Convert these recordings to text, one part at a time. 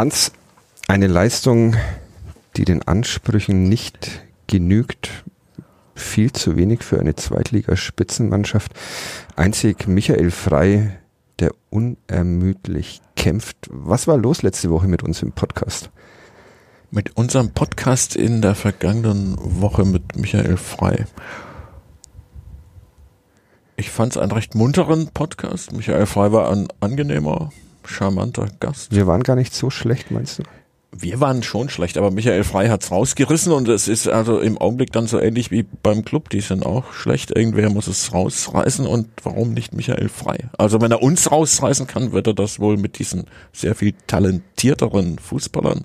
Hans, eine Leistung, die den Ansprüchen nicht genügt, viel zu wenig für eine Zweitligaspitzenmannschaft. Einzig Michael Frei, der unermüdlich kämpft. Was war los letzte Woche mit uns im Podcast? Mit unserem Podcast in der vergangenen Woche mit Michael Frei. Ich fand es einen recht munteren Podcast. Michael Frei war ein angenehmer, charmanter Gast. Wir waren gar nicht so schlecht, meinst du? Wir waren schon schlecht, aber Michael Frei hat's rausgerissen und es ist also im Augenblick dann so ähnlich wie beim Club, die sind auch schlecht. Irgendwer muss es rausreißen und warum nicht Michael Frei? Also wenn er uns rausreißen kann, wird er das wohl mit diesen sehr viel talentierteren Fußballern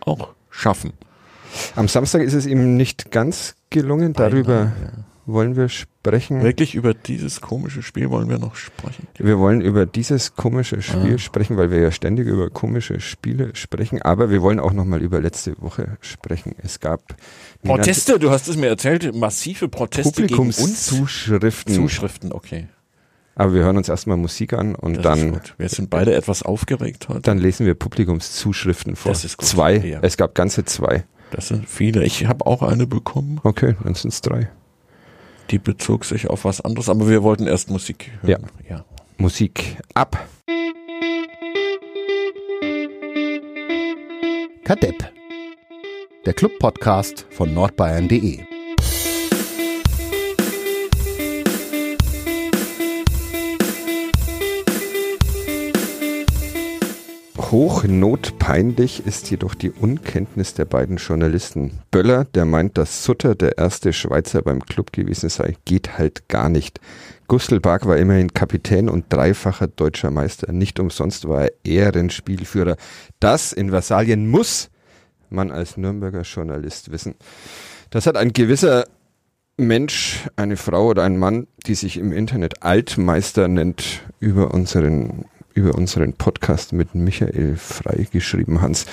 auch schaffen. Am Samstag ist es ihm nicht ganz gelungen, darüber Beinahe, ja. Wollen wir sprechen. Wirklich über dieses komische Spiel wollen wir noch sprechen. Wir wollen über dieses komische Spiel Ah. sprechen, weil wir ja ständig über komische Spiele sprechen, aber wir wollen auch nochmal über letzte Woche sprechen. Es gab Proteste, du hast es mir erzählt, massive Proteste gegen uns. Publikumszuschriften. Zuschriften, okay. aber wir hören uns erstmal Musik an und Das ist dann, gut. Wir sind beide etwas aufgeregt heute. dann lesen wir Publikumszuschriften vor. Das ist gut. Zwei. Ja. Es gab ganze zwei. Das sind viele. Ich habe auch eine bekommen. Okay, dann sind es drei. Die bezog sich auf was anderes, aber wir wollten erst Musik hören. ja. Musik ab. Kadepp. Der Club-Podcast von nordbayern.de. Hochnotpeinlich ist jedoch die Unkenntnis der beiden Journalisten. Böller, der meint, dass Sutter der erste Schweizer beim Club gewesen sei, geht halt gar nicht. Gustelbark war immerhin Kapitän und dreifacher deutscher Meister. Nicht umsonst war er Ehrenspielführer. Das in Versalien muss man als Nürnberger Journalist wissen. Das hat ein gewisser Mensch, eine Frau oder ein Mann, die sich im Internet Altmeister nennt, über unseren über unseren Podcast mit Michael Frei geschrieben, Hans.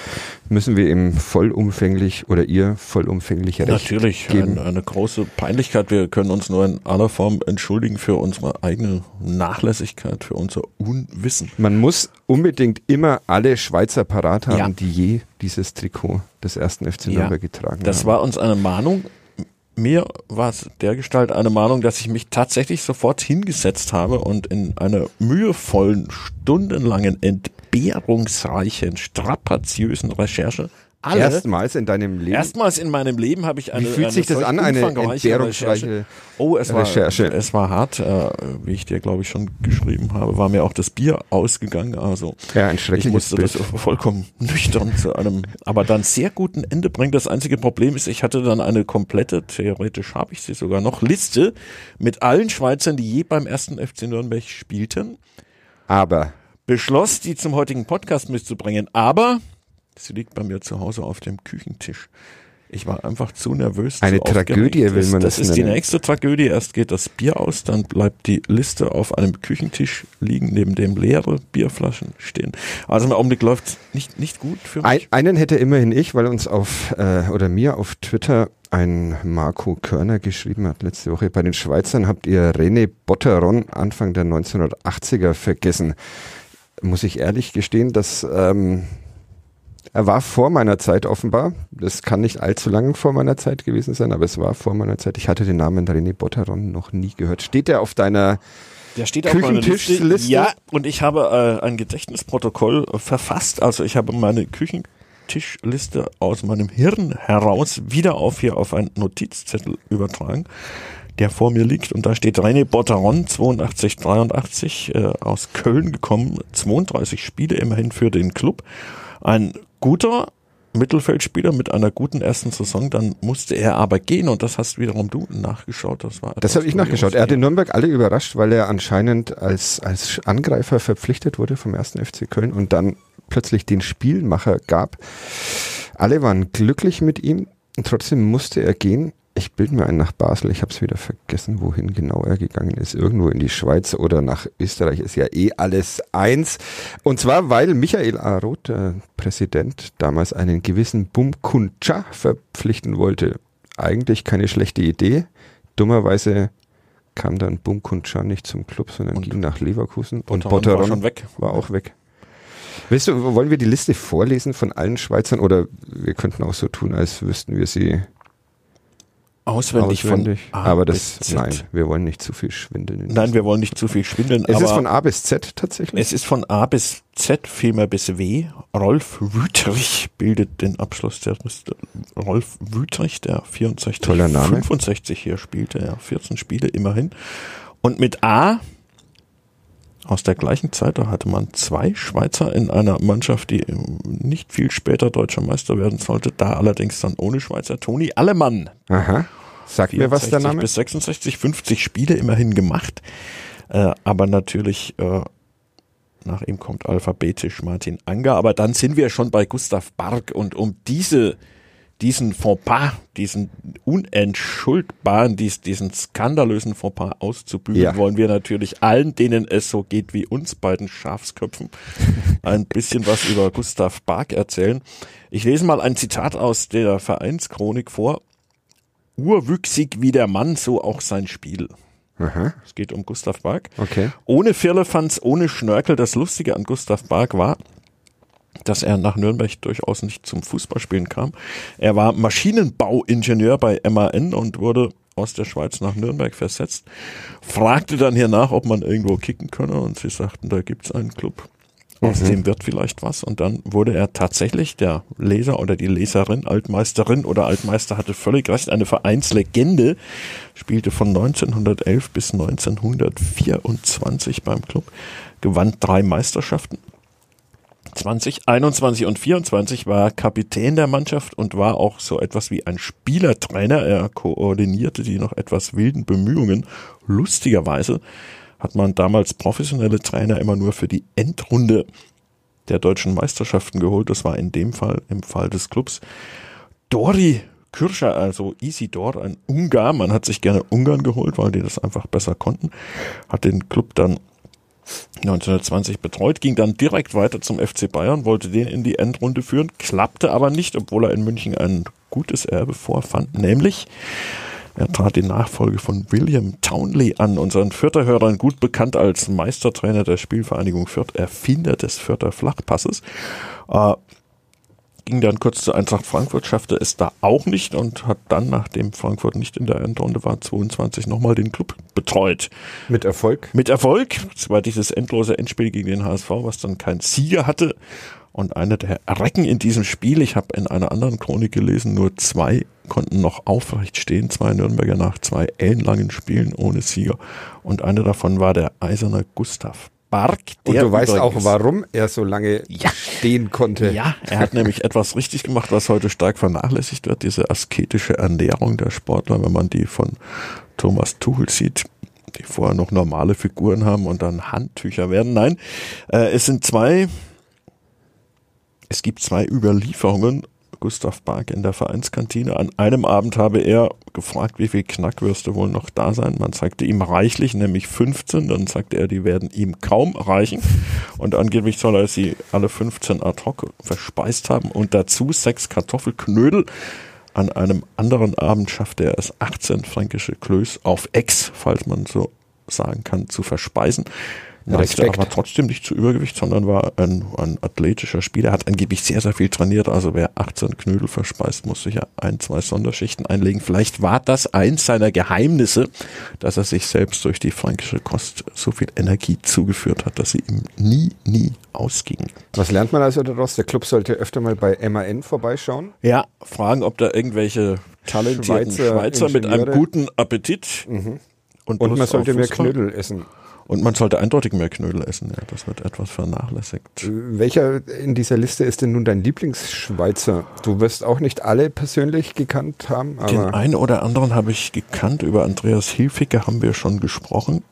Müssen wir ihm vollumfänglich oder ihr vollumfänglich recht Natürlich, geben? ein, eine große Peinlichkeit. Wir können uns nur in aller Form entschuldigen für unsere eigene Nachlässigkeit, für unser Unwissen. Man muss unbedingt immer alle Schweizer parat haben, Ja. die je dieses Trikot des ersten FC Ja. Nürnberg getragen Das haben. war uns eine Mahnung. Mir war es dergestalt eine Mahnung, dass ich mich tatsächlich sofort hingesetzt habe und in einer mühevollen, stundenlangen, entbehrungsreichen, strapaziösen Recherche alle Erstmals in deinem Leben. Erstmals in meinem Leben habe ich eine. Wie fühlt eine sich das an, eine entbehrungsreiche. Oh, es war, Recherche? es war hart, äh, wie ich dir glaube ich schon geschrieben habe, war mir auch das Bier ausgegangen. Also ja, ein ich schreckliches musste Bild. das vollkommen nüchtern zu einem, aber dann sehr guten Ende bringen. Das einzige Problem ist, ich hatte dann eine komplette, theoretisch habe ich sie sogar noch, Liste mit allen Schweizern, die je beim ersten FC Nürnberg spielten Aber beschloss, die zum heutigen Podcast mitzubringen, aber sie liegt bei mir zu Hause auf dem Küchentisch. Ich war einfach zu nervös. Eine zu. Tragödie will man das das ist die nennen. nächste Tragödie. Erst geht das Bier aus, dann bleibt die Liste auf einem Küchentisch liegen, neben dem leere Bierflaschen stehen. Also im Augenblick läuft nicht, nicht gut für Ein, mich. einen hätte immerhin ich, weil uns auf äh, oder mir auf Twitter ein Marco Körner geschrieben hat letzte Woche. Bei den Schweizern habt ihr René Botteron Anfang der 1980er vergessen. Muss ich ehrlich gestehen, dass ähm, er war vor meiner Zeit offenbar. Das kann nicht allzu lang vor meiner Zeit gewesen sein, aber es war vor meiner Zeit. Ich hatte den Namen René Botteron noch nie gehört. Steht der auf deiner Der steht auf meiner Liste. Küchentischliste? Ja, und ich habe äh, ein Gedächtnisprotokoll äh, verfasst. Also ich habe meine Küchentischliste aus meinem Hirn heraus wieder auf hier auf einen Notizzettel übertragen, der vor mir liegt. Und da steht René Botteron, 82, 83, äh, aus Köln gekommen, 32 Spiele immerhin für den Club. Ein guter Mittelfeldspieler mit einer guten ersten Saison, dann musste er aber gehen und das hast wiederum du nachgeschaut. Das war Das habe ich nachgeschaut. Er hat in Nürnberg alle überrascht, weil er anscheinend als, als Angreifer verpflichtet wurde vom ersten FC Köln und dann plötzlich den Spielmacher gab. Alle waren glücklich mit ihm und trotzdem musste er gehen. Ich bilde mir ein nach Basel. Ich habe es wieder vergessen, wohin genau er gegangen ist. Irgendwo in die Schweiz oder nach Österreich ist ja eh alles eins. Und zwar, weil Michael A. Roth, der Präsident, damals einen gewissen Bumkuncha verpflichten wollte. Eigentlich keine schlechte Idee. Dummerweise kam dann Bumkuncha nicht zum Club, sondern Und ging nach Leverkusen. Und Botteron war schon weg. war auch weg. Weißt du, wollen wir die Liste vorlesen von allen Schweizern oder wir könnten auch so tun, als wüssten wir sie Auswendig, auswendig? von A aber bis das, Z. nein, wir wollen nicht zu viel schwindeln. in Nein, wir wollen nicht zu viel schwindeln, Es ist von A bis Z tatsächlich. es ist von A bis Z, vielmehr bis W. Rolf Wüterich bildet den Abschluss der Liste. Rolf Wüterich, der 64, Toller Name. 65 hier spielte, ja, 14 Spiele immerhin. Und mit A aus der gleichen Zeit, da hatte man zwei Schweizer in einer Mannschaft, die äh, nicht viel später deutscher Meister werden sollte, da allerdings dann ohne Schweizer. Toni Allemann, Aha. Sag mir was der 64 Name? bis 66, 50 Spiele immerhin gemacht. Äh, aber natürlich, äh, nach ihm kommt alphabetisch Martin Anger. Aber dann sind wir schon bei Gustav Barg und um diese, diesen Fauxpas, diesen unentschuldbaren, dies, diesen skandalösen Fauxpas auszubügeln, Ja. wollen wir natürlich allen, denen es so geht wie uns beiden Schafsköpfen, ein bisschen was über Gustav Barg erzählen. Ich lese mal ein Zitat aus der Vereinschronik vor. Urwüchsig wie der Mann, so auch sein Spiel. Aha. Es geht um Gustav Barg. Okay. Ohne Firlefanz, ohne Schnörkel. Das Lustige an Gustav Barg war, dass er nach Nürnberg durchaus nicht zum Fußballspielen kam. Er war Maschinenbauingenieur bei MAN und wurde aus der Schweiz nach Nürnberg versetzt. Fragte dann hier nach, ob man irgendwo kicken könne und sie sagten, da gibt's einen Club. Aus dem wird vielleicht was. Und dann wurde er tatsächlich der Leser oder die Leserin, Altmeisterin oder Altmeister hatte völlig recht, eine Vereinslegende, spielte von 1911 bis 1924 beim Club, gewann drei Meisterschaften. 20, 21 und 24 war Kapitän der Mannschaft und war auch so etwas wie ein Spielertrainer. Er koordinierte die noch etwas wilden Bemühungen. Lustigerweise hat man damals professionelle Trainer immer nur für die Endrunde der deutschen Meisterschaften geholt. Das war in dem Fall, im Fall des Clubs, Dori Kürscher, also Isidor, ein Ungar. Man hat sich gerne Ungarn geholt, weil die das einfach besser konnten. Hat den Club dann 1920 betreut, ging dann direkt weiter zum FC Bayern, wollte den in die Endrunde führen, klappte aber nicht, obwohl er in München ein gutes Erbe vorfand, nämlich er trat die Nachfolge von William Townley an, unseren Fürther Hörern gut bekannt als Meistertrainer der Spielvereinigung Fürth, Erfinder des Fürther Flachpasses. Äh, ging dann kurz zur Eintracht Frankfurt, schaffte es da auch nicht und hat dann, nachdem Frankfurt nicht in der Endrunde war, 22 nochmal den Club betreut. Mit Erfolg. Mit Erfolg. Es war dieses endlose Endspiel gegen den HSV, was dann kein Sieger hatte. Und einer der Recken in diesem Spiel, ich habe in einer anderen Chronik gelesen, nur zwei konnten noch aufrecht stehen, zwei Nürnberger nach zwei ellenlangen Spielen ohne Sieger. Und einer davon war der eiserne Gustav Bark. Und du weißt auch, warum er so lange Ja. stehen konnte. ja, er hat nämlich etwas richtig gemacht, was heute stark vernachlässigt wird, diese asketische Ernährung der Sportler, wenn man die von Thomas Tuchel sieht, die vorher noch normale Figuren haben und dann Handtücher werden. Nein, äh, es sind zwei, es gibt zwei Überlieferungen. Gustav Bark in der Vereinskantine. An einem Abend habe er gefragt, wie viel Knackwürste wohl noch da sein. Man zeigte ihm reichlich, nämlich 15. Dann sagte er, die werden ihm kaum reichen. Und angeblich soll er sie alle 15 ad hoc verspeist haben. Und dazu sechs Kartoffelknödel. An einem anderen Abend schaffte er es, 18 fränkische Klöß auf Ex, falls man so sagen kann, zu verspeisen. Respekt. aber trotzdem nicht zu Übergewicht, sondern war ein, ein athletischer Spieler, hat angeblich sehr, sehr viel trainiert. Also wer 18 Knödel verspeist, muss sicher ein, zwei Sonderschichten einlegen. Vielleicht war das eins seiner Geheimnisse, dass er sich selbst durch die fränkische Kost so viel Energie zugeführt hat, dass sie ihm nie, nie ausging. Was lernt man also daraus? Der Club sollte öfter mal bei MAN vorbeischauen. Ja, fragen, ob da irgendwelche talentierten Schweizer Schweizer, mit einem guten Appetit und, Und Lust man sollte mehr Knödel essen. Und man sollte eindeutig mehr Knödel essen. Ja, das wird etwas vernachlässigt. Welcher in dieser Liste ist denn nun dein Lieblingsschweizer? Du wirst auch nicht alle persönlich gekannt haben, Den einen oder anderen habe ich gekannt. Über Andreas Hilfiger haben wir schon gesprochen.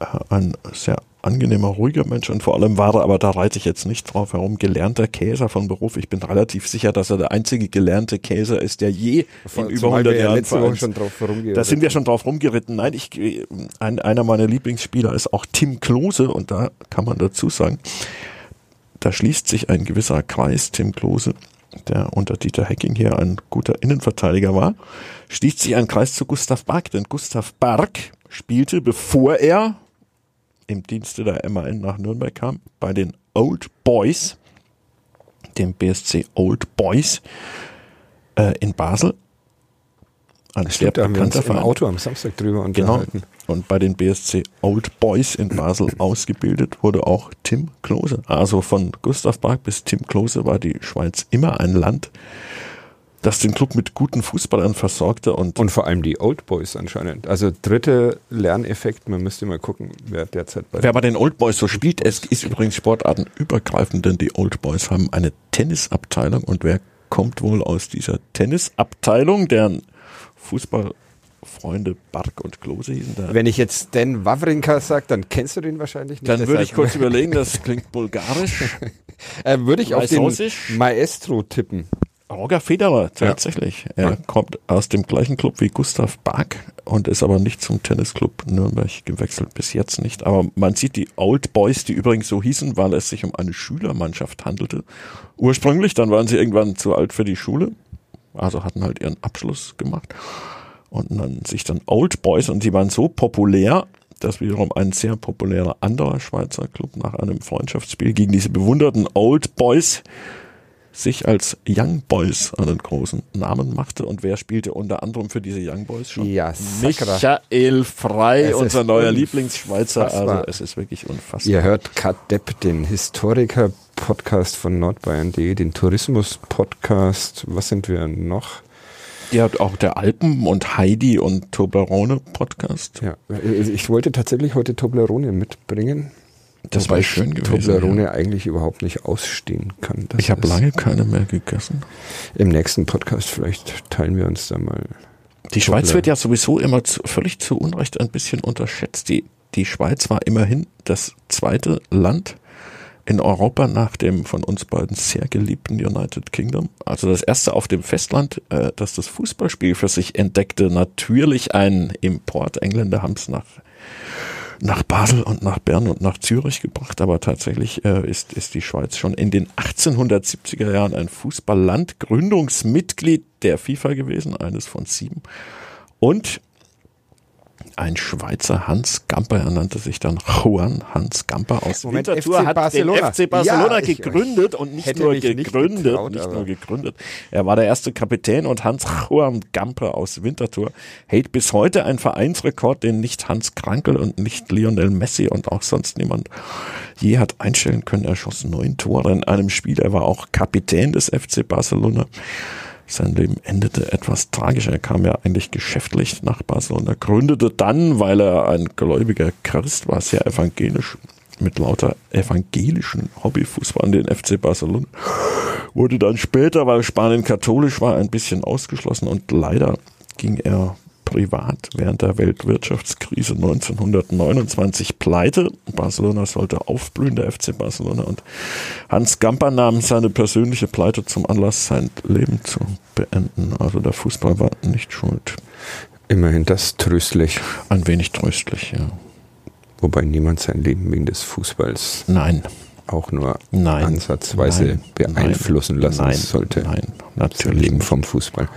Äh, Ein sehr angenehmer, ruhiger Mensch und vor allem war er, aber da reite ich jetzt nicht drauf herum, gelernter Käser von Beruf. Ich bin relativ sicher, dass er der einzige gelernte Käser ist, der je in über zumal 100 wir ja Jahren letzte Woche schon drauf Da sind wir schon drauf rumgeritten. Nein, ich, ein, einer meiner Lieblingsspieler ist auch Tim Klose und da kann man dazu sagen, da schließt sich ein gewisser Kreis, Tim Klose, der unter Dieter Hecking hier ein guter Innenverteidiger war, schließt sich ein Kreis zu Gustav Bark, denn Gustav Bark spielte, bevor er im Dienste der MAN nach Nürnberg kam, bei den Old Boys, dem BSC Old Boys äh, in Basel. Ein sehr Stimmt, bekannter Verein. Auto am Samstag drüber Genau. unterhalten. Und bei den BSC Old Boys in Basel ausgebildet wurde auch Tim Klose. Also von Gustav Bark bis Tim Klose war die Schweiz immer ein Land, das den Club mit guten Fußballern versorgte und Und vor allem die Old Boys anscheinend. Also dritte Lerneffekt, man müsste mal gucken, wer derzeit bei Wer bei den Old Boys so spielt, es ist übrigens sportartenübergreifend, denn die Old Boys haben eine Tennisabteilung und wer kommt wohl aus dieser Tennisabteilung, deren Fußballfreunde Bark und Klose hießen da? Wenn ich jetzt Dan Wawrinka sage, dann kennst du den wahrscheinlich nicht. Dann würde ich kurz überlegen, das klingt bulgarisch. äh, würde ich auf den? Maestro tippen. Roger Federer, tatsächlich. Er Ja. kommt aus dem gleichen Club wie Gustav Bark und ist aber nicht zum Tennisclub Nürnberg gewechselt, bis jetzt nicht. Aber man sieht die Old Boys, die übrigens so hießen, weil es sich um eine Schülermannschaft handelte. Ursprünglich, dann waren sie irgendwann zu alt für die Schule, also hatten halt ihren Abschluss gemacht und nannten sich dann Old Boys und sie waren so populär, dass wiederum ein sehr populärer anderer Schweizer Club nach einem Freundschaftsspiel gegen diese bewunderten Old Boys sich als Young Boys einen großen Namen machte. Und wer spielte unter anderem für diese Young Boys schon? Ja, Sakra. Michael Frei, Es unser neuer. Lieblingsschweizer. Also es ist wirklich unfassbar. Ihr hört Kat Depp, den Historiker-Podcast von nordbayern.de, den Tourismus-Podcast. Was sind wir noch? Ihr habt auch der Alpen und Heidi und Toblerone Podcast. Ja, ich wollte tatsächlich heute Toblerone mitbringen. Das wobei war ich schön gewesen. Toblerone ja. eigentlich überhaupt nicht ausstehen kann. Das Ich habe lange keine mehr gegessen. Im nächsten Podcast vielleicht teilen wir uns da mal. Die Schweiz Toblerone. wird ja sowieso immer zu, völlig zu Unrecht ein bisschen unterschätzt. Die, die Schweiz war immerhin das zweite Land in Europa nach dem von uns beiden sehr geliebten United Kingdom. Also das erste auf dem Festland, äh, das das Fußballspiel für sich entdeckte. Natürlich ein Import. Engländer haben es nach nach Basel und nach Bern und nach Zürich gebracht, aber tatsächlich äh, ist, ist die Schweiz schon in den 1870er Jahren ein Fußballland, Gründungsmitglied der FIFA gewesen, eines von sieben. Und ein Schweizer Hans Gamper, er nannte sich dann Juan Hans Gamper aus Moment, Winterthur, FC hat Barcelona. den FC Barcelona Ja, ich- gegründet und nicht nur mich nicht gegründet, getraut, nicht nur gegründet. Er war der erste Kapitän und Hans Juan Gamper aus Winterthur hält bis heute einen Vereinsrekord, den nicht Hans Krankel und nicht Lionel Messi und auch sonst niemand je hat einstellen können. Er schoss neun Tore in einem Spiel. Er war auch Kapitän des FC Barcelona. Sein Leben endete etwas tragisch. Er kam ja eigentlich geschäftlich nach Barcelona, gründete dann, weil er ein gläubiger Christ war, sehr evangelisch, mit lauter evangelischen Hobbyfußballern den FC Barcelona. Wurde dann später, weil Spanien katholisch war, ein bisschen ausgeschlossen und leider ging er privat während der Weltwirtschaftskrise 1929 pleite. Barcelona sollte aufblühen, der FC Barcelona. Und Hans Gamper nahm seine persönliche Pleite zum Anlass, sein Leben zu beenden. Also der Fußball war nicht schuld. Immerhin das tröstlich, Ein wenig tröstlich, ja. wobei niemand sein Leben wegen des Fußballs Nein, auch nur nein. ansatzweise nein, beeinflussen lassen nein, sollte. Nein, Das natürlich. Leben nicht. vom Fußball.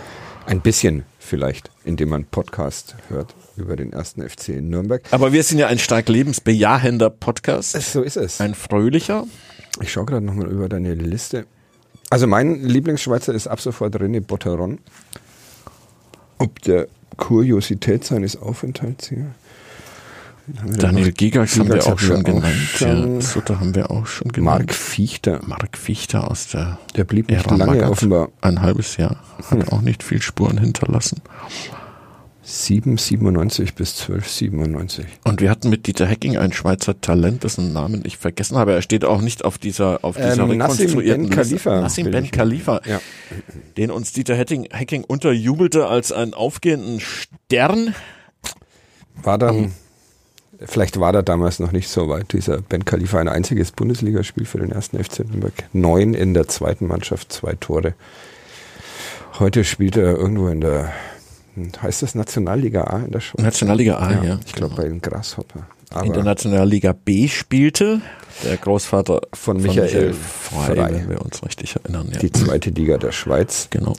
Ein bisschen vielleicht, indem man Podcast hört über den ersten FC in Nürnberg. Aber wir sind ja ein stark lebensbejahender Podcast. So ist es. Ein fröhlicher. Ich schaue gerade nochmal über deine Liste. Also mein Lieblingsschweizer ist ab sofort René Botteron. Ob der Kuriosität seines Aufenthalts hier. Wen haben wir da Daniel? Gigax haben wir auch schon wir auch genannt. schon. Ja, Sutter haben wir auch schon genannt. Mark Fichter. Mark Fichter aus der Der blieb nicht Ära lange Magath. offenbar. Ein halbes Jahr. Hat auch nicht viel Spuren hinterlassen. 797 bis 1297. Und wir hatten mit Dieter Hecking ein Schweizer Talent, dessen Namen ich vergessen habe. Er steht auch nicht auf dieser, auf dieser Ähm, Nassim rekonstruierten Ben Liste. Khalifa Nassim Ben Khalifa, Ja. den uns Dieter Hecking, Hecking unterjubelte als einen aufgehenden Stern. War dann, vielleicht war da damals noch nicht so weit, dieser Ben Khalifa, ein einziges Bundesligaspiel für den ersten FC Nürnberg. Neun in der zweiten Mannschaft, zwei Tore. Heute spielt er irgendwo in der, heißt das Nationalliga A in der Schweiz? Nationalliga A, ja. Ich glaube bei den Grasshopper. in der Aber Nationalliga B spielte der Großvater Von Michael Frey, Frey. wenn wir uns richtig erinnern. Ja. die zweite Liga der Schweiz. Genau.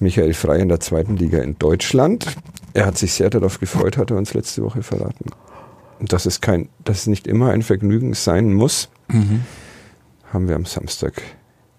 Michael Frey in der zweiten Liga in Deutschland. Er hat sich sehr darauf gefreut, hat er uns letzte Woche verraten. Und dass es kein, dass es nicht immer ein Vergnügen sein muss, haben wir am Samstag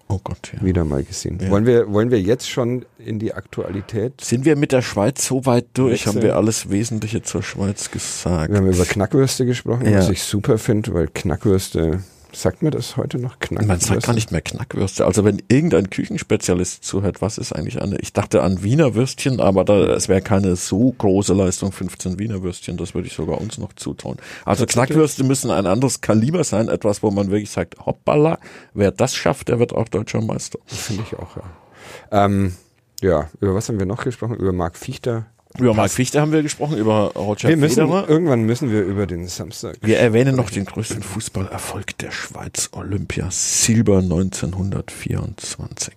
Oh Gott, ja. wieder mal gesehen. Ja. Wollen, wir, wollen wir jetzt schon in die Aktualität? Sind wir mit der Schweiz so weit durch? Wechseln. Haben wir alles Wesentliche zur Schweiz gesagt? Wir haben über Knackwürste gesprochen, Ja. was ich super finde, weil Knackwürste, sagt mir das heute noch? Knackwürste? Man sagt gar nicht mehr Knackwürste. Also wenn irgendein Küchenspezialist zuhört, was ist eigentlich eine? Ich dachte an Wiener Würstchen, aber da, es wäre keine so große Leistung, 15 Wiener Würstchen. Das würde ich sogar uns noch zutrauen. Also? Knackwürste müssen ein anderes Kaliber sein, etwas, wo man wirklich sagt, hoppala, wer das schafft, der wird auch deutscher Meister. Finde ich auch, ja. Ähm, ja, über was haben wir noch gesprochen? Über Marc Fichter. Über Marc Fichte haben wir gesprochen, über Roger Wir müssen, Federer. irgendwann müssen wir über den Samstag. Wir erwähnen noch den größten Fußballerfolg der Schweiz, Olympia Silber 1924.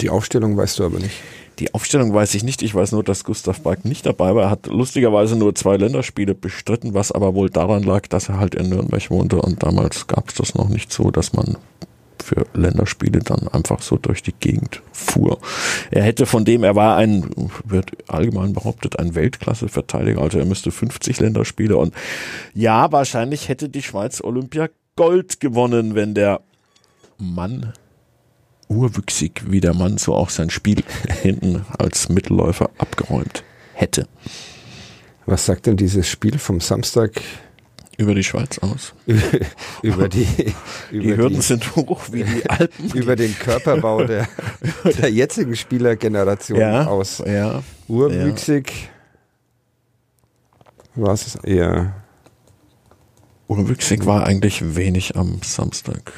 Die Aufstellung weißt du aber nicht. Die Aufstellung weiß ich nicht. Ich weiß nur, dass Gustav Bark nicht dabei war. Er hat lustigerweise nur zwei Länderspiele bestritten, was aber wohl daran lag, dass er halt in Nürnberg wohnte und damals gab es das noch nicht so, dass man für Länderspiele dann einfach so durch die Gegend fuhr. Er hätte von dem, er war ein, wird allgemein behauptet, ein Weltklasse-Verteidiger, also er müsste 50 Länderspiele und ja, wahrscheinlich hätte die Schweiz Olympia Gold gewonnen, wenn der Mann urwüchsig wie der Mann so auch sein Spiel hinten als Mittelläufer abgeräumt hätte. Was sagt denn dieses Spiel vom Samstag Über die Schweiz aus. über die, über Die Hürden sind hoch wie die Alpen. über den Körperbau der, der jetzigen Spielergeneration ja, aus? ja. Urwüchsig war es eher. Urwüchsig war eigentlich wenig am Samstag.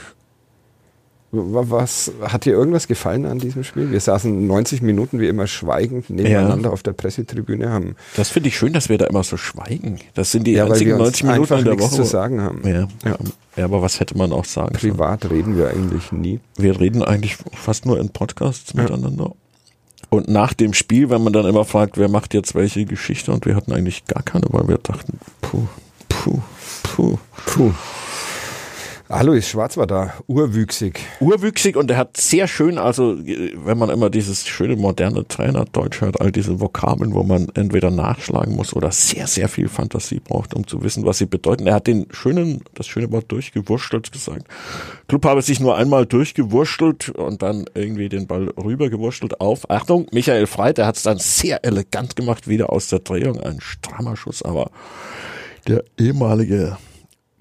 Wa- Was hat dir irgendwas gefallen an diesem Spiel? Wir saßen 90 Minuten wie immer schweigend nebeneinander auf der Pressetribüne, haben Das finde ich schön, dass wir da immer so schweigen. Das sind die ja, einzigen wir uns 90 Minuten in der Woche. zu sagen haben. Ja, Ja. ja, aber was hätte man auch sagen sollen? Privat reden wir eigentlich nie. Wir reden eigentlich fast nur in Podcasts miteinander. Und nach dem Spiel, wenn man dann immer fragt, wer macht jetzt welche Geschichte, und wir hatten eigentlich gar keine, weil wir dachten, puh, puh, puh. Puh. Alois Schwarz war da, urwüchsig. Urwüchsig und er hat sehr schön, also äh, wenn man immer dieses schöne moderne Trainerdeutsch hört, all diese Vokabeln, wo man entweder nachschlagen muss oder sehr, sehr viel Fantasie braucht, um zu wissen, was sie bedeuten. Er hat den schönen, das schöne Wort durchgewurschtelt gesagt. Club habe sich nur einmal durchgewurschtelt und dann irgendwie den Ball rübergewurschtelt auf. Achtung, Michael Freit, der hat es dann sehr elegant gemacht, wieder aus der Drehung, ein strammer Schuss, aber der ehemalige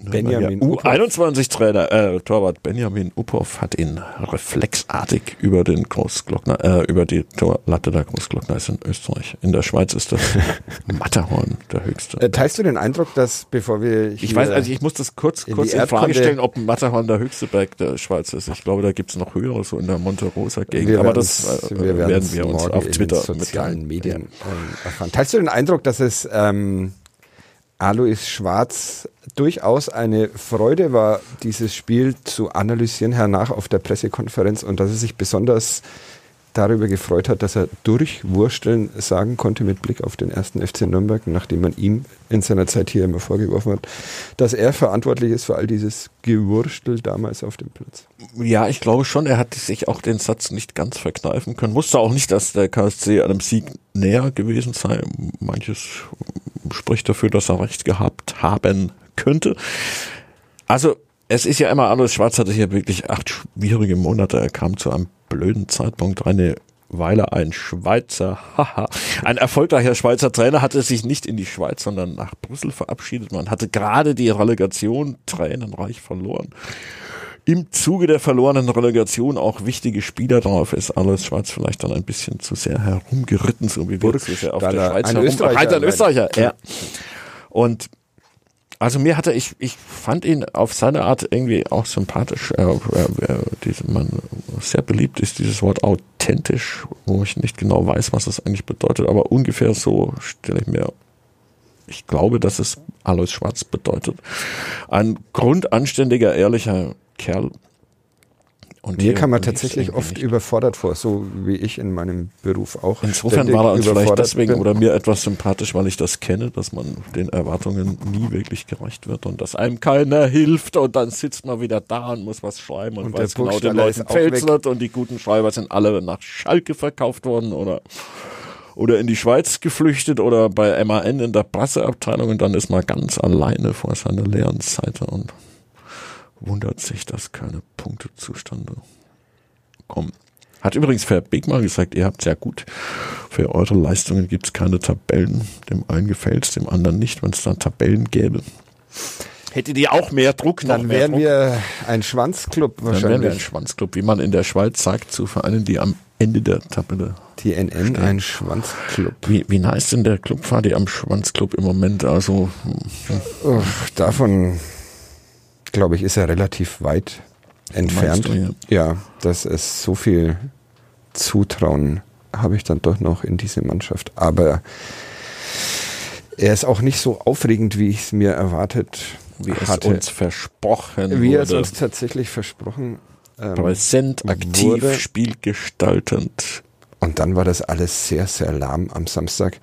Benjamin Uphoff. U21-Trainer, äh, Torwart Benjamin Uphoff hat ihn reflexartig über den Großglockner, äh, über die Torlatte der Großglockner ist in Österreich. In der Schweiz ist das Matterhorn der höchste. Äh, teilst du den Eindruck, dass bevor wir Ich hier- weiß, also ich muss das kurz, in kurz die in Frage stellen, ob Matterhorn der höchste Berg der Schweiz ist. Ich glaube, da gibt's noch höhere, so in der Monte Rosa Gegend. wir Aber das äh, wir werden wir uns auf in Twitter den sozialen. Medien ähm, erfahren. Teilst du den Eindruck, dass es ähm, Alois Schwarz durchaus eine Freude war, dieses Spiel zu analysieren hernach auf der Pressekonferenz und dass er sich besonders darüber gefreut hat, dass er durchwursteln sagen konnte mit Blick auf den ersten FC Nürnberg, nachdem man ihm in seiner Zeit hier immer vorgeworfen hat, dass er verantwortlich ist für all dieses Gewurstel damals auf dem Platz. Ja, ich glaube schon, er hat sich auch den Satz nicht ganz verkneifen können. Wusste auch nicht, dass der KSC einem Sieg näher gewesen sei. Manches spricht dafür, dass er recht gehabt haben könnte. Also, es ist ja immer alles, Schwarz hatte hier wirklich acht schwierige Monate. Er kam zu einem blöden Zeitpunkt rein. Weiler, ein Schweizer, haha, ein erfolgreicher Schweizer Trainer hatte sich nicht in die Schweiz, sondern nach Brüssel verabschiedet. Man hatte gerade die Relegation tränenreich verloren im Zuge der verlorenen Relegation auch wichtige Spieler drauf ist. Alles Schwarz vielleicht dann ein bisschen zu sehr herumgeritten, so wie wir sehr auf der Schweiz ein herum. Österreicher, ein. Österreicher, ja. Und also mir hatte ich, ich fand ihn auf seine Art irgendwie auch sympathisch. Er, er, diese, man, sehr beliebt ist dieses Wort authentisch, wo ich nicht genau weiß, was das eigentlich bedeutet, aber ungefähr so stelle ich mir ich glaube, dass es Alois Schwarz bedeutet. Ein grundanständiger, ehrlicher Kerl. Und Mir hier kam man lief's tatsächlich oft nicht. überfordert vor, so wie ich in meinem Beruf auch. Insofern war er uns vielleicht deswegen bin. oder mir etwas sympathisch, weil ich das kenne, dass man den Erwartungen nie wirklich gerecht wird und dass einem keiner hilft und dann sitzt man wieder da und muss was schreiben und, Und weiß genau, den Leuten weg. nicht und die guten Schreiber sind alle nach Schalke verkauft worden oder oder in die Schweiz geflüchtet oder bei MAN in der Presseabteilung und dann ist man ganz alleine vor seiner leeren Seite und wundert sich, dass keine Punkte zustande kommen. Hat übrigens Big mal gesagt, ihr habt sehr gut. Für eure Leistungen gibt es keine Tabellen. Dem einen gefällt es, dem anderen nicht, wenn es da Tabellen gäbe. Hättet ihr auch mehr Druck? Dann mehr wären Druck, wir ein Schwanzclub dann wären wir ein wahrscheinlich. Schwanzclub, wie man in der Schweiz sagt, zu Vereinen, die am Ende der Tabelle. Die NN ein Schwanzclub. Wie, wie nice denn der Clubfahrt am Schwanzclub im Moment? Also, hm, Uff, davon, glaube ich, ist er relativ weit entfernt. Du, ja, dass es so viel Zutrauen habe ich dann doch noch in diese Mannschaft. Aber er ist auch nicht so aufregend, wie ich es mir erwartet wie es hatte. uns versprochen wie er es wurde. uns tatsächlich versprochen ähm, Präsent, aktiv, wurde. spielgestaltend. Und dann war das alles sehr, sehr lahm am Samstag.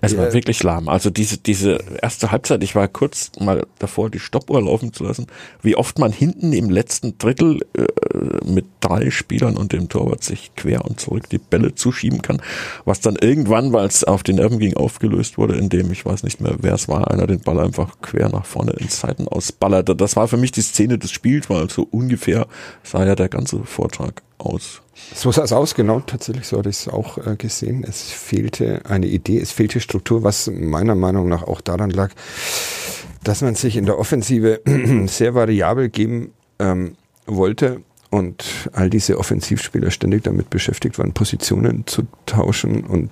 Es war Ja, wirklich lahm. Also diese, diese erste Halbzeit, ich war kurz mal davor, die Stoppuhr laufen zu lassen, wie oft man hinten im letzten Drittel äh, mit drei Spielern und dem Torwart sich quer und zurück die Bälle zuschieben kann, was dann irgendwann, weil es auf den Nerven ging, aufgelöst wurde, indem ich weiß nicht mehr, wer es war, einer den Ball einfach quer nach vorne ins Seiten ausballerte. Das war für mich die Szene des Spiels, weil so ungefähr sah ja der ganze Vortrag aus. So sah es aus, genau. Tatsächlich so hatte ich es auch äh, gesehen. Es fehlte eine Idee, es fehlte Struktur, was meiner Meinung nach auch daran lag, dass man sich in der Offensive sehr variabel geben ähm, wollte und all diese Offensivspieler ständig damit beschäftigt waren, Positionen zu tauschen und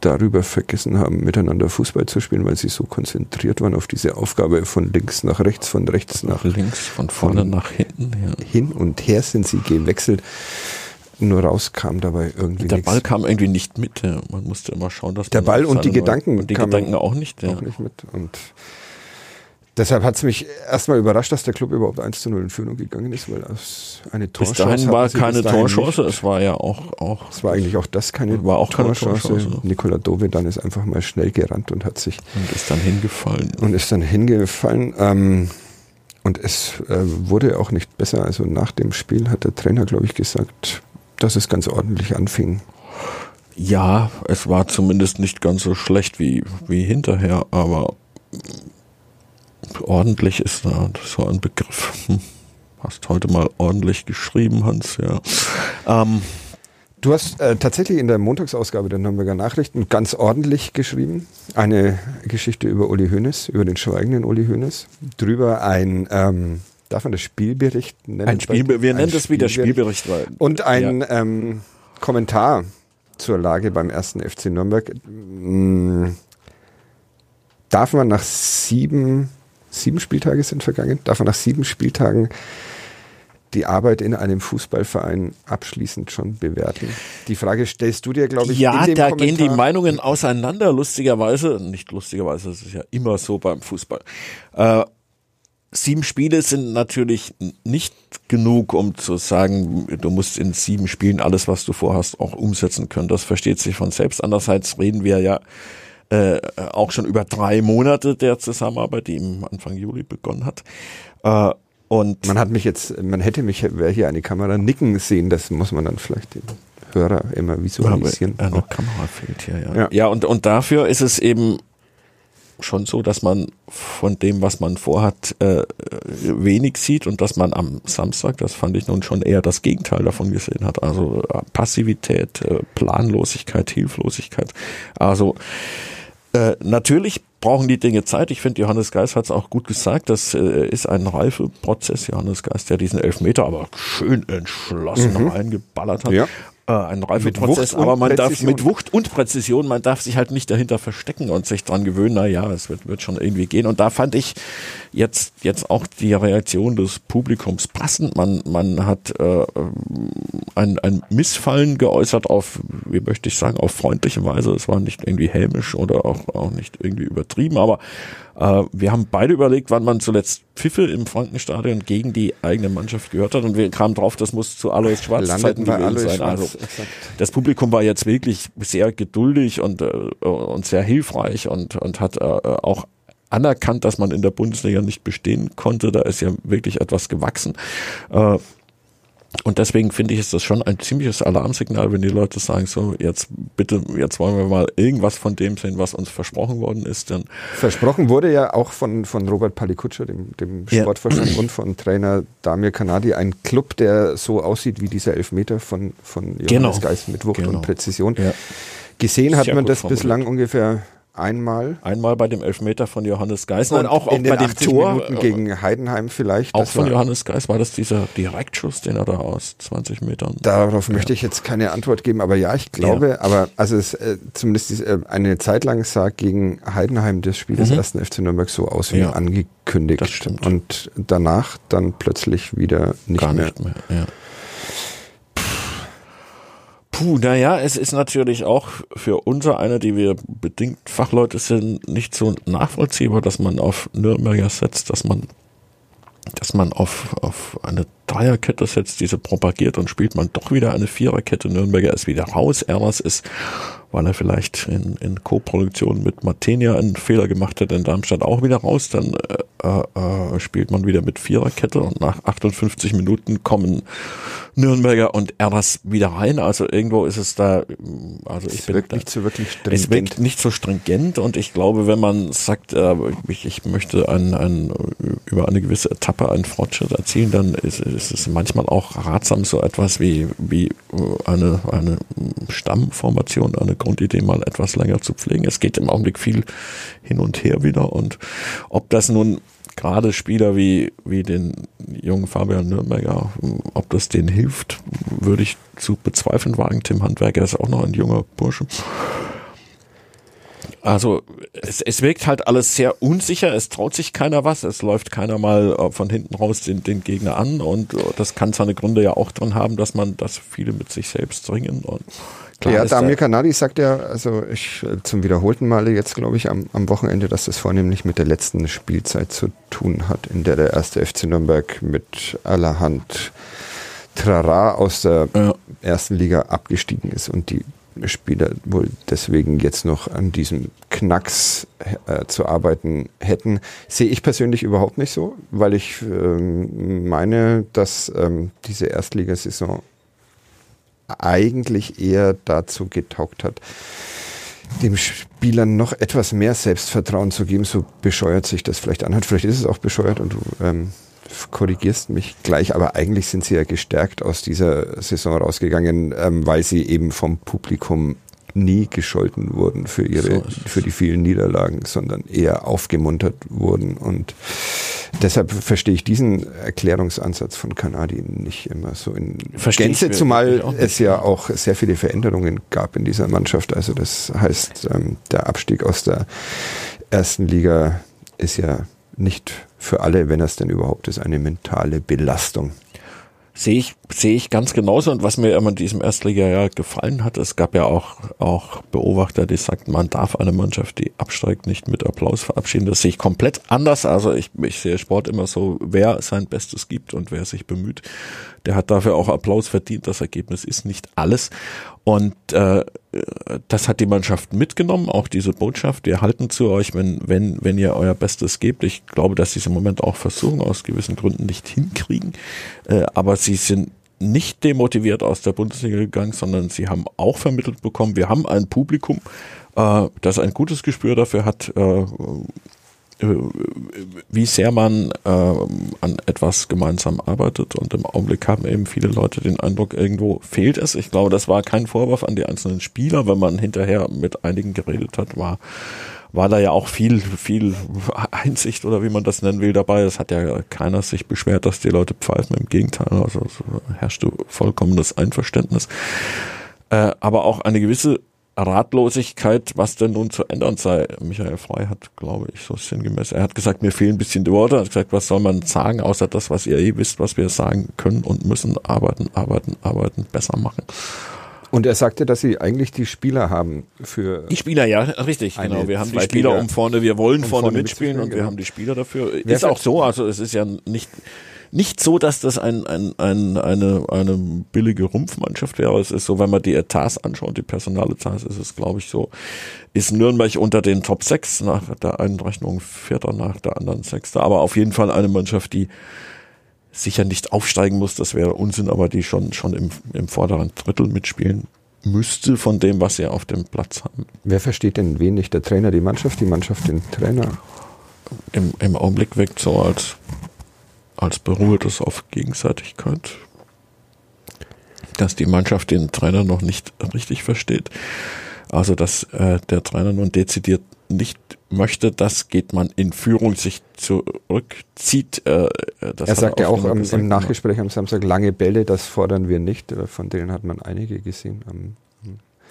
darüber vergessen haben, miteinander Fußball zu spielen, weil sie so konzentriert waren auf diese Aufgabe von links nach rechts, von rechts nach Links, von vorne Von- nach hinten. Ja. hin und her sind sie gewechselt. Nur raus kam dabei irgendwie Der nichts. Ball kam irgendwie nicht mit. Man musste immer schauen, dass Der Ball und die Gedanken und die kamen Gedanken auch nicht. Ja. auch nicht mit. Und deshalb hat es mich erstmal überrascht, dass der Club überhaupt 1 zu 0 in Führung gegangen ist, weil es eine Bis Torchance dahin war keine bis dahin Torchance. nicht. Es war ja auch auch. Es war eigentlich auch das keine War auch keine Torchance. Torchance. Nikola Dove dann ist einfach mal schnell gerannt und hat sich und ist dann hingefallen. und ist dann hingefallen. Ähm, und es äh, wurde auch nicht besser. Also nach dem Spiel hat der Trainer, glaube ich, gesagt, dass es ganz ordentlich anfing. Ja, es war zumindest nicht ganz so schlecht wie wie hinterher, aber ordentlich ist da so ein Begriff. Hm. Hast heute mal ordentlich geschrieben, Hans. Ja. Ähm, Du hast äh, tatsächlich in der Montagsausgabe der Nürnberger Nachrichten ganz ordentlich geschrieben. Eine Geschichte über Uli Hoeneß, über den schweigenden Uli Hoeneß. Drüber ein, ähm, darf man das Spielbericht nennen? ein Spiel, wir nennen das wieder Spielbericht. Weil, Und ein Ja. ähm, Kommentar zur Lage beim ersten FC Nürnberg. Mm, Darf man nach sieben, sieben Spieltage sind vergangen, darf man nach sieben Spieltagen die Arbeit in einem Fußballverein abschließend schon bewerten? Die Frage stellst du dir, glaube ich, Ja, in dem da Kommentar. gehen die Meinungen auseinander, lustigerweise. Nicht lustigerweise, das ist ja immer so beim Fußball. Äh, sieben Spiele sind natürlich nicht genug, um zu sagen, du musst in sieben Spielen alles, was du vorhast, auch umsetzen können. Das versteht sich von selbst. Andererseits reden wir ja äh, auch schon über drei Monate der Zusammenarbeit, die im Anfang Juli begonnen hat. Äh, und Man hat mich jetzt, man hätte mich, wäre hier eine Kamera nicken sehen, das muss man dann vielleicht dem Hörer immer visualisieren. Aber eine. Kamera fehlt hier, ja. Ja. Ja, und, und dafür ist es eben schon so, dass man von dem, was man vorhat, äh, wenig sieht und dass man am Samstag, das fand ich nun schon eher das Gegenteil davon gesehen hat. Also äh, Passivität, äh, Planlosigkeit, Hilflosigkeit. Also äh, natürlich brauchen die Dinge Zeit. Ich finde, Johannes Geist hat es auch gut gesagt. Das äh, ist ein Reifeprozess. Johannes Geist, der diesen Elfmeter aber schön entschlossen reingeballert hat. Ja. Äh, ein Reifeprozess, aber man darf mit Wucht und Präzision, man darf sich halt nicht dahinter verstecken und sich dran gewöhnen, na ja, es wird, wird schon irgendwie gehen. Und da fand ich jetzt, jetzt auch die Reaktion des Publikums passend. Man, man hat äh, ein, ein Missfallen geäußert auf, wie möchte ich sagen, auf freundliche Weise. Es war nicht irgendwie hämisch oder auch, auch nicht irgendwie übertrieben, aber äh, wir haben beide überlegt, wann man zuletzt Pfiffe im Frankenstadion gegen die eigene Mannschaft gehört hat und wir kamen drauf, das muss zu Alois Schwarz Zeiten gewesen sein. Schwarz, Also exakt. das Publikum war jetzt wirklich sehr geduldig und, äh, und sehr hilfreich und, und hat äh, auch anerkannt, dass man in der Bundesliga nicht bestehen konnte. Da ist ja wirklich etwas gewachsen. Äh, Und deswegen finde ich, ist das schon ein ziemliches Alarmsignal, wenn die Leute sagen, so, jetzt bitte, jetzt wollen wir mal irgendwas von dem sehen, was uns versprochen worden ist. Dann Versprochen wurde ja auch von, von Robert Palikutscher, dem, dem Ja. Sportvorstand und von Trainer Damir Kanadi, ein Club, der so aussieht wie dieser Elfmeter von, von Johannes Genau. Geist mit Wucht Genau. und Präzision. Ja. Gesehen hat Sehr man das formuliert. bislang ungefähr einmal. einmal bei dem Elfmeter von Johannes Geis und, auch, auch in den bei dem 80 Tor. Minuten äh, gegen Heidenheim vielleicht. auch von Johannes Geis war das dieser Direktschuss, den er da aus 20 Metern. Darauf möchte ich jetzt keine Antwort geben, aber ja, ich glaube, aber also es, äh, zumindest dies, äh, eine Zeit lang sah gegen Heidenheim das Spiel des Mhm. ersten FC Nürnberg so aus wie Ja, angekündigt. das stimmt. Und danach dann plötzlich wieder nicht Gar mehr. nicht mehr. Ja. Puh, naja, es ist natürlich auch für unser einer, die wir bedingt Fachleute sind, nicht so nachvollziehbar, dass man auf Nürnberger setzt, dass man, dass man auf, auf eine Dreierkette setzt, diese propagiert und spielt man doch wieder eine Viererkette. Nürnberger ist wieder raus. Ernst ist, weil er vielleicht in, in Co-Produktion mit Martenia einen Fehler gemacht hat, in Darmstadt auch wieder raus. Dann äh, äh, spielt man wieder mit Viererkette und nach 58 Minuten kommen Nürnberger und Ernst wieder rein. Also irgendwo ist es da, also ich Es bin wirkt da, nicht so wirklich es wirkt stringent. nicht so stringent und ich glaube, wenn man sagt, äh, ich, ich möchte ein, ein, über eine gewisse Etappe einen Fortschritt erzielen, dann ist, ist es manchmal auch ratsam, so etwas wie, wie äh, eine, eine Stammformation, eine Grundidee mal etwas länger zu pflegen. Es geht im Augenblick viel hin und her wieder und ob das nun gerade Spieler wie, wie den jungen Fabian Nürnberger, ob das denen hilft, würde ich zu bezweifeln wagen. Tim Handwerker ist auch noch ein junger Bursche. Also es, es wirkt halt alles sehr unsicher, es traut sich keiner was, es läuft keiner mal äh, von hinten raus den, den Gegner an und äh, das kann seine Gründe ja auch drin haben, dass man, dass viele mit sich selbst ringen und klar ja, Damir Kanadi sagt ja, also ich äh, zum wiederholten Male jetzt, glaube ich, am, am Wochenende, dass das vornehmlich mit der letzten Spielzeit zu tun hat, in der der erste FC Nürnberg mit allerhand Trara aus der Ja. ersten Liga abgestiegen ist und die Spieler wohl deswegen jetzt noch an diesem Knacks äh, zu arbeiten hätten, sehe ich persönlich überhaupt nicht so, weil ich ähm, meine, dass ähm, diese Erstligasaison eigentlich eher dazu getaugt hat, dem Spielern noch etwas mehr Selbstvertrauen zu geben, so bescheuert sich das vielleicht anhört. Vielleicht ist es auch bescheuert und du ähm, korrigierst mich gleich, aber eigentlich sind sie ja gestärkt aus dieser Saison rausgegangen, ähm, weil sie eben vom Publikum nie gescholten wurden für ihre, So für die vielen Niederlagen, sondern eher aufgemuntert wurden und deshalb verstehe ich diesen Erklärungsansatz von Kanadi nicht immer so in Verstehe Gänze, zumal es ja auch sehr viele Veränderungen gab in dieser Mannschaft. Also das heißt, ähm, der Abstieg aus der ersten Liga ist ja nicht für alle, wenn es denn überhaupt ist, eine mentale Belastung. Sehe ich, sehe ich ganz genauso. Und was mir immer in diesem Erstliga-Jahr gefallen hat, es gab ja auch, auch Beobachter, die sagten, man darf eine Mannschaft, die absteigt, nicht mit Applaus verabschieden. Das sehe ich komplett anders. Also ich, ich sehe Sport immer so, wer sein Bestes gibt und wer sich bemüht, der hat dafür auch Applaus verdient. Das Ergebnis ist nicht alles. Und äh, das hat die Mannschaft mitgenommen, auch diese Botschaft. Wir halten zu euch, wenn, wenn, wenn ihr euer Bestes gebt. Ich glaube, dass sie es im Moment auch versuchen, aus gewissen Gründen nicht hinkriegen. Äh, aber sie sind nicht demotiviert aus der Bundesliga gegangen, sondern sie haben auch vermittelt bekommen, wir haben ein Publikum, äh, das ein gutes Gespür dafür hat, äh, wie sehr man äh, an etwas gemeinsam arbeitet und im Augenblick haben eben viele Leute den Eindruck, irgendwo fehlt es. Ich glaube, das war kein Vorwurf an die einzelnen Spieler, wenn man hinterher mit einigen geredet hat, war war da ja auch viel, viel Einsicht oder wie man das nennen will dabei. Es hat ja keiner sich beschwert, dass die Leute pfeifen. Im Gegenteil, also herrschte vollkommenes Einverständnis. Äh, aber auch eine gewisse Ratlosigkeit, was denn nun zu ändern sei. Michael Frey hat, glaube ich, so sinngemäß, er hat gesagt, mir fehlen ein bisschen die Worte, er hat gesagt, was soll man sagen, außer das, was ihr eh wisst, was wir sagen können und müssen, arbeiten, arbeiten, arbeiten, besser machen. Und er sagte, dass sie eigentlich die Spieler haben für. Die Spieler, ja, richtig, genau. Wir haben die Zweitliga- Spieler um vorne, wir wollen um vorne, vorne mitspielen mitzuspielen, und wir genau. haben die Spieler dafür. Wer ist auch so, also es ist ja nicht, nicht so, dass das ein, ein, ein, eine, eine billige Rumpfmannschaft wäre. Es ist so, wenn man die Etats anschaut, die Personaletats, ist es, glaube ich, so, ist Nürnberg unter den Top 6 nach der einen Rechnung Vierter, nach der anderen Sechster, aber auf jeden Fall eine Mannschaft, die sicher nicht aufsteigen muss, das wäre Unsinn, aber die schon, schon im, im vorderen Drittel mitspielen müsste von dem, was sie auf dem Platz haben. Wer versteht denn wen nicht? Der Trainer die Mannschaft, die Mannschaft den Trainer? Im, im Augenblick wirkt so als, als beruht es auf Gegenseitigkeit. Dass die Mannschaft den Trainer noch nicht richtig versteht. Also, dass äh, der Trainer nun dezidiert nicht möchte, das geht man in Führung sich zurückzieht. Äh, er sagt ja auch im, im, Nachgespräch am Samstag, lange Bälle, das fordern wir nicht. Von denen hat man einige gesehen am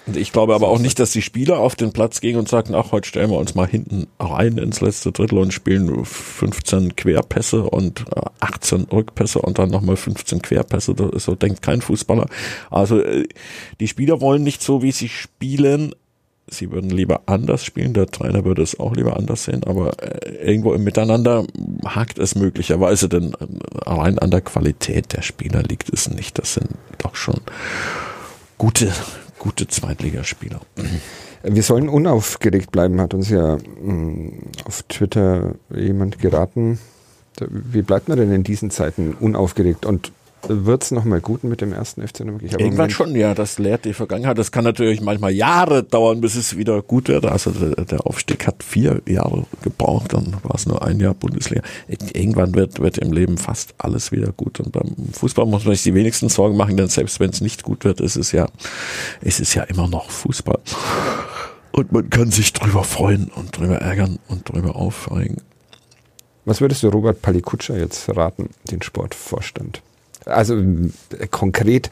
und ich glaube aber auch nicht, dass die Spieler auf den Platz gehen und sagen, ach, heute stellen wir uns mal hinten rein ins letzte Drittel und spielen 15 Querpässe und 18 äh, Rückpässe und dann nochmal 15 Querpässe. So denkt kein Fußballer. Also äh, die Spieler wollen nicht so, wie sie spielen. Sie würden lieber anders spielen, der Trainer würde es auch lieber anders sehen, aber äh, irgendwo im Miteinander hakt es möglicherweise, denn allein an der Qualität der Spieler liegt es nicht. Das sind doch schon gute gute Zweitligaspieler. Wir sollen unaufgeregt bleiben, hat uns ja mm, auf Twitter jemand geraten. Wie bleibt man denn in diesen Zeiten unaufgeregt? Und wird es nochmal gut mit dem ersten FC Nürnberg? Irgendwann schon, ja. Das lehrt die Vergangenheit. Das kann natürlich manchmal Jahre dauern, bis es wieder gut wird. Also der, der Aufstieg hat vier Jahre gebraucht, dann war es nur ein Jahr Bundesliga. Irgendwann wird, wird im Leben fast alles wieder gut. Und beim Fußball muss man sich die wenigsten Sorgen machen, denn selbst wenn es nicht gut wird, ist es ja, ist es ja immer noch Fußball. Und man kann sich drüber freuen und drüber ärgern und drüber aufregen. Was würdest du Robert Palikutscher jetzt raten, den Sportvorstand? Also äh, konkret,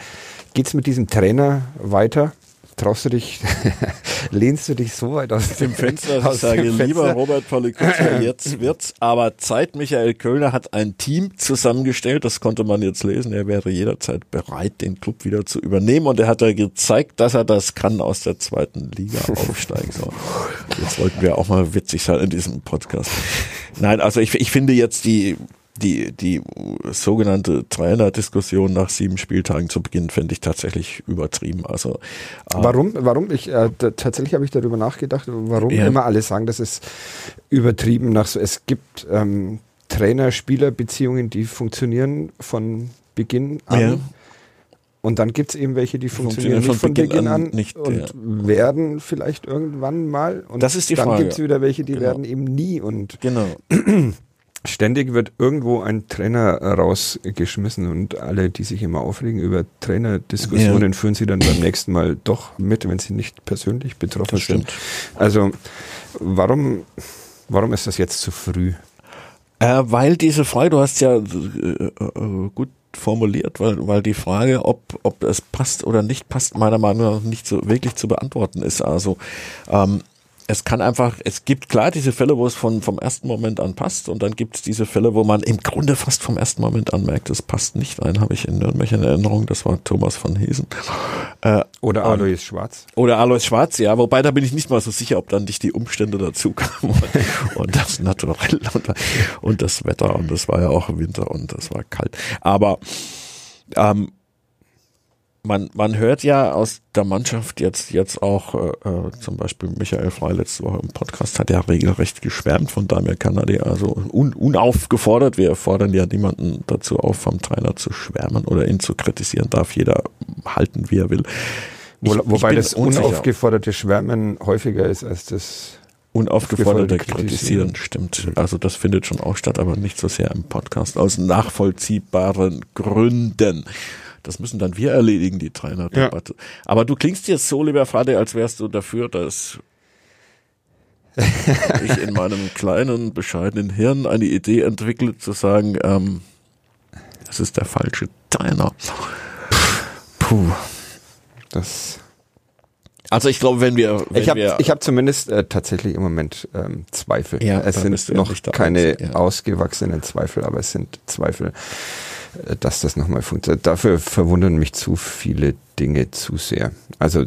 geht es mit diesem Trainer weiter? Traust du dich, lehnst du dich so weit aus dem Fenster, dass ich sage, lieber Robert Polikutscher, jetzt wird's aber Zeit. Michael Kölner hat ein Team zusammengestellt, das konnte man jetzt lesen. Er wäre jederzeit bereit, den Club wieder zu übernehmen und er hat ja gezeigt, dass er das kann, aus der zweiten Liga aufsteigen. So. Jetzt wollten wir auch mal witzig sein in diesem Podcast. Nein, also ich, ich finde jetzt die die, die sogenannte Trainerdiskussion nach sieben Spieltagen zu Beginn fände ich tatsächlich übertrieben. Also äh, warum? Warum? Ich äh, tatsächlich habe ich darüber nachgedacht, warum ja. immer alle sagen, das ist übertrieben nach so. Es gibt ähm, Trainer-Spieler-Beziehungen, die funktionieren von Beginn an. Ja. Und dann gibt es eben welche, die funktionieren, funktionieren nicht von Beginn, an, nicht, und ja. werden vielleicht irgendwann mal. Und das ist die dann Frage. Dann gibt es wieder welche, die genau. werden eben nie. Und genau. ständig wird irgendwo ein Trainer rausgeschmissen und alle, die sich immer aufregen über Trainerdiskussionen, ja. führen sie dann beim nächsten Mal doch mit, wenn sie nicht persönlich betroffen sind. Also warum, warum ist das jetzt zu früh? Äh, weil diese Frage, du hast ja äh, äh, gut formuliert, weil, weil die Frage, ob, ob es passt oder nicht passt, meiner Meinung nach nicht so wirklich zu beantworten ist. Also ähm, es kann einfach, es gibt klar diese Fälle, wo es von, vom ersten Moment an passt und dann gibt es diese Fälle, wo man im Grunde fast vom ersten Moment an merkt, es passt nicht. Einen habe ich in Nürnberg in Erinnerung, das war Thomas von Hesen. Äh, oder Alois ähm, Schwarz. Oder Alois Schwarz, ja, wobei da bin ich nicht mal so sicher, ob dann nicht die Umstände dazu kamen und, und das Naturell und, und das Wetter und das war ja auch Winter und das war kalt. Aber ähm, man, man hört ja aus der Mannschaft jetzt, jetzt auch, äh, äh, zum Beispiel Michael Frey letzte Woche im Podcast hat ja regelrecht geschwärmt von Damir Kanadi, also un, unaufgefordert. Wir fordern ja niemanden dazu auf, vom Trainer zu schwärmen oder ihn zu kritisieren. Darf jeder halten, wie er will. Ich, Wobei das unsicher. unaufgeforderte Schwärmen häufiger ist als das unaufgeforderte kritisieren, stimmt. Also das findet schon auch statt, aber nicht so sehr im Podcast aus nachvollziehbaren Gründen. Das müssen dann wir erledigen, die Trainerdebatte. Ja. Aber du klingst jetzt so, lieber Vater, als wärst du dafür, dass ich in meinem kleinen, bescheidenen Hirn eine Idee entwickle, zu sagen, ähm, das ist der falsche Trainer. Puh. Das. Also ich glaube, wenn wir, wenn ich habe, ich habe zumindest äh, tatsächlich im Moment ähm, Zweifel. Ja, es sind noch keine ja. ausgewachsenen Zweifel, aber es sind Zweifel. Dass das nochmal funktioniert. Dafür verwundern mich zu viele Dinge zu sehr. Also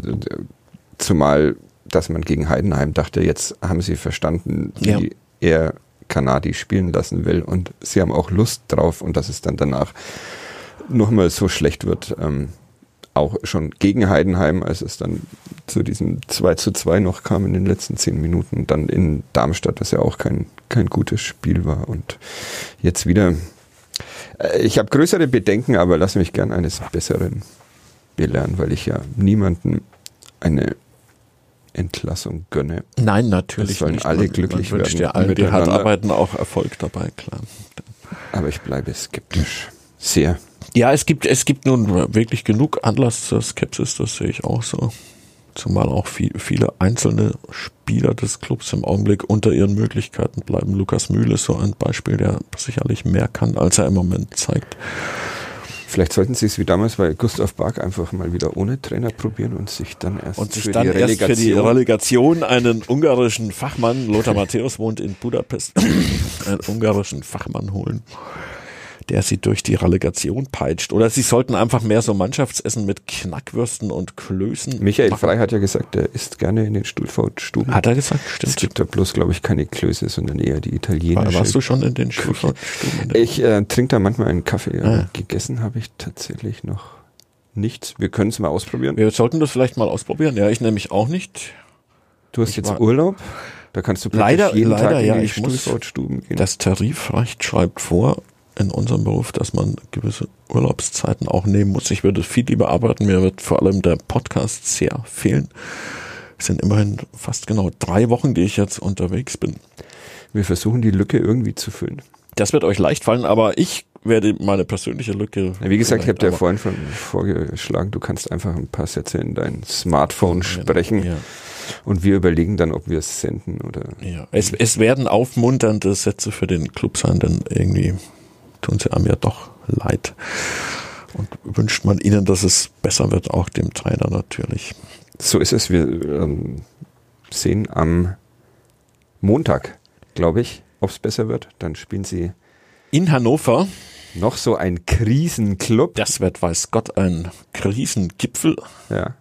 zumal, dass man gegen Heidenheim dachte, jetzt haben sie verstanden, wie ja. er Kanadi spielen lassen will und sie haben auch Lust drauf und dass es dann danach nochmal so schlecht wird. Ähm, auch schon gegen Heidenheim, als es dann zu diesem 2 zu 2 noch kam in den letzten zehn Minuten, dann in Darmstadt, das ja auch kein, kein gutes Spiel war und jetzt wieder Ich habe größere Bedenken, aber lass mich gern eines Besseren belehren, weil ich ja niemanden eine Entlassung gönne. Nein, natürlich Es sollen nicht. alle Man- glücklich man werden Ja allen, die hart arbeiten, auch Erfolg dabei, klar. Aber ich bleibe skeptisch. Sehr. Ja, es gibt, es gibt nun wirklich genug Anlass zur Skepsis, das sehe ich auch so. Zumal auch viel, viele einzelne Spieler des Clubs im Augenblick unter ihren Möglichkeiten bleiben. Lukas Mühle ist so ein Beispiel, der sicherlich mehr kann, als er im Moment zeigt. Vielleicht sollten Sie es wie damals bei Gustav Bark einfach mal wieder ohne Trainer probieren und sich dann erst Und sich für dann die erst für die Relegation Relegation einen ungarischen Fachmann, Lothar Matthäus wohnt in Budapest, einen ungarischen Fachmann holen, der sie durch die Relegation peitscht. Oder sie sollten einfach mehr so Mannschaftsessen mit Knackwürsten und Klößen Michael machen. Frey hat ja gesagt, er isst gerne in den Stuhlfautstuben. Hat er gesagt, es stimmt. gibt da bloß, glaube ich, keine Klöße, sondern eher die italienische. Warst du schon in den Stuhlfahrtstuben? Ich äh, trinke da manchmal einen Kaffee. Ah. Gegessen habe ich tatsächlich noch nichts. Wir können es mal ausprobieren. Wir sollten das vielleicht mal ausprobieren. Ja, ich nämlich auch nicht. Du hast Ich jetzt Urlaub. Da kannst du Leider- jeden leider, Tag in ja, die ich muss- Stuhlfautstuben gehen. Das Tarifrecht schreibt vor in unserem Beruf, dass man gewisse Urlaubszeiten auch nehmen muss. Ich würde viel lieber arbeiten. Mir wird vor allem der Podcast sehr fehlen. Es sind immerhin fast genau drei Wochen, die ich jetzt unterwegs bin. Wir versuchen die Lücke irgendwie zu füllen. Das wird euch leicht fallen, aber ich werde meine persönliche Lücke. Wie gesagt, ich habe dir vorhin schon vorgeschlagen, du kannst einfach ein paar Sätze in dein Smartphone sprechen Ja, und wir überlegen dann, ob wir es senden oder. ja. Es, es werden aufmunternde Sätze für den Club sein, denn irgendwie tun sie einem ja doch leid. Und wünscht man ihnen, dass es besser wird, auch dem Trainer natürlich. So ist es. Wir ähm, sehen am Montag, glaube ich, ob es besser wird. Dann spielen sie In Hannover, noch so ein Krisenclub. das wird, weiß Gott, ein Krisengipfel. Ja.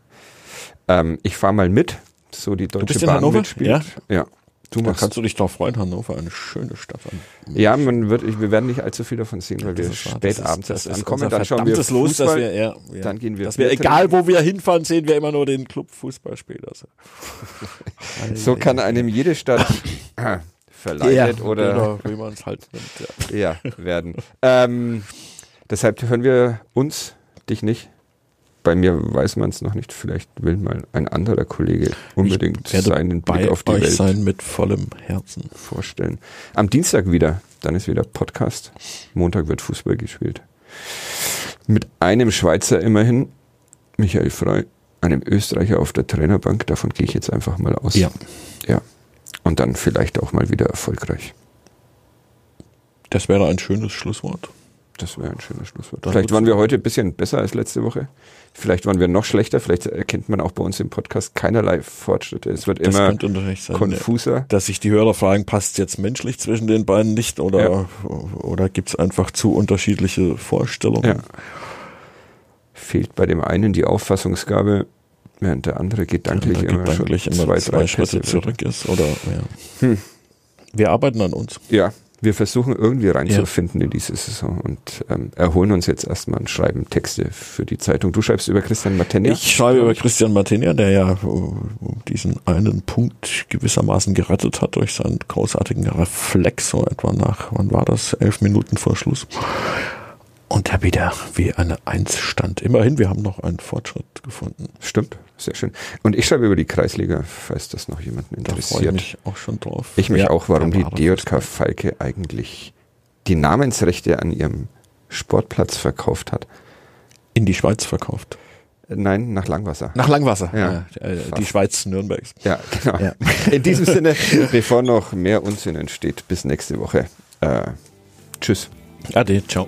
Ähm, ich fahre mal mit, so die Deutsche Bahn Hannover? mitspielt. Ja? ja. Du Da kannst du dich drauf freuen, Hannover, eine schöne Stadt. ja, man wird, wir werden nicht allzu viel davon sehen, weil wir spät abends erst ankommen. Dann schauen wir Los, dass wir, ja, ja, dann gehen wir dass wir egal wo wir hinfahren, sehen wir immer nur den Club Fußball spielen. Also. So kann einem jede Stadt verleidet oder wie man es halt nimmt. Ja. ja, werden. ähm, deshalb hören wir uns, dich nicht. Bei mir weiß man es noch nicht. Vielleicht will mal ein anderer Kollege unbedingt seinen Blick auf die Welt sein mit vollem Herzen. vorstellen. Am Dienstag wieder, dann ist wieder Podcast. Montag wird Fußball gespielt. Mit einem Schweizer immerhin, Michael Frey, einem Österreicher auf der Trainerbank. Davon gehe ich jetzt einfach mal aus. Ja. Ja. Und dann vielleicht auch mal wieder erfolgreich. Das wäre ein schönes Schlusswort. Das wäre ein schönes Schlusswort. Dann Vielleicht waren wir heute ein bisschen besser als letzte Woche. Vielleicht waren wir noch schlechter. Vielleicht erkennt man auch bei uns im Podcast keinerlei Fortschritte. Es wird Das immer sein. konfuser. dass sich die Hörer fragen, passt jetzt menschlich zwischen den beiden nicht oder, Ja. oder gibt es einfach zu unterschiedliche Vorstellungen? Ja. Fehlt bei dem einen die Auffassungsgabe, während der andere gedanklich, Der immer, gedanklich schon immer zwei, zwei, drei Schritte Pässe zurück ist. Oder, ja. Hm. Wir arbeiten an uns. Ja, wir versuchen irgendwie reinzufinden in diese Saison und ähm, erholen uns jetzt erstmal und schreiben Texte für die Zeitung. Du schreibst über Christian Matenja. Ich schreibe über Christian Martinia, der ja äh, diesen einen Punkt gewissermaßen gerettet hat durch seinen großartigen Reflex, so etwa nach, wann war das? Elf Minuten vor Schluss. Und der wieder wie eine Eins stand. Immerhin, wir haben noch einen Fortschritt gefunden. Stimmt, sehr schön. Und ich schreibe über die Kreisliga, falls das noch jemanden Da freue ich interessiert. mich auch schon drauf. Ich mich Ja, auch, warum die DJK Falke eigentlich die Namensrechte an ihrem Sportplatz verkauft hat. in die Schweiz verkauft. Äh, Nein, nach Langwasser. Nach Langwasser. Ja. äh, Fast. die Schweiz Nürnbergs. Ja, genau. Ja. In diesem Sinne, bevor noch mehr Unsinn entsteht, bis nächste Woche. Äh, tschüss. Ade, ciao.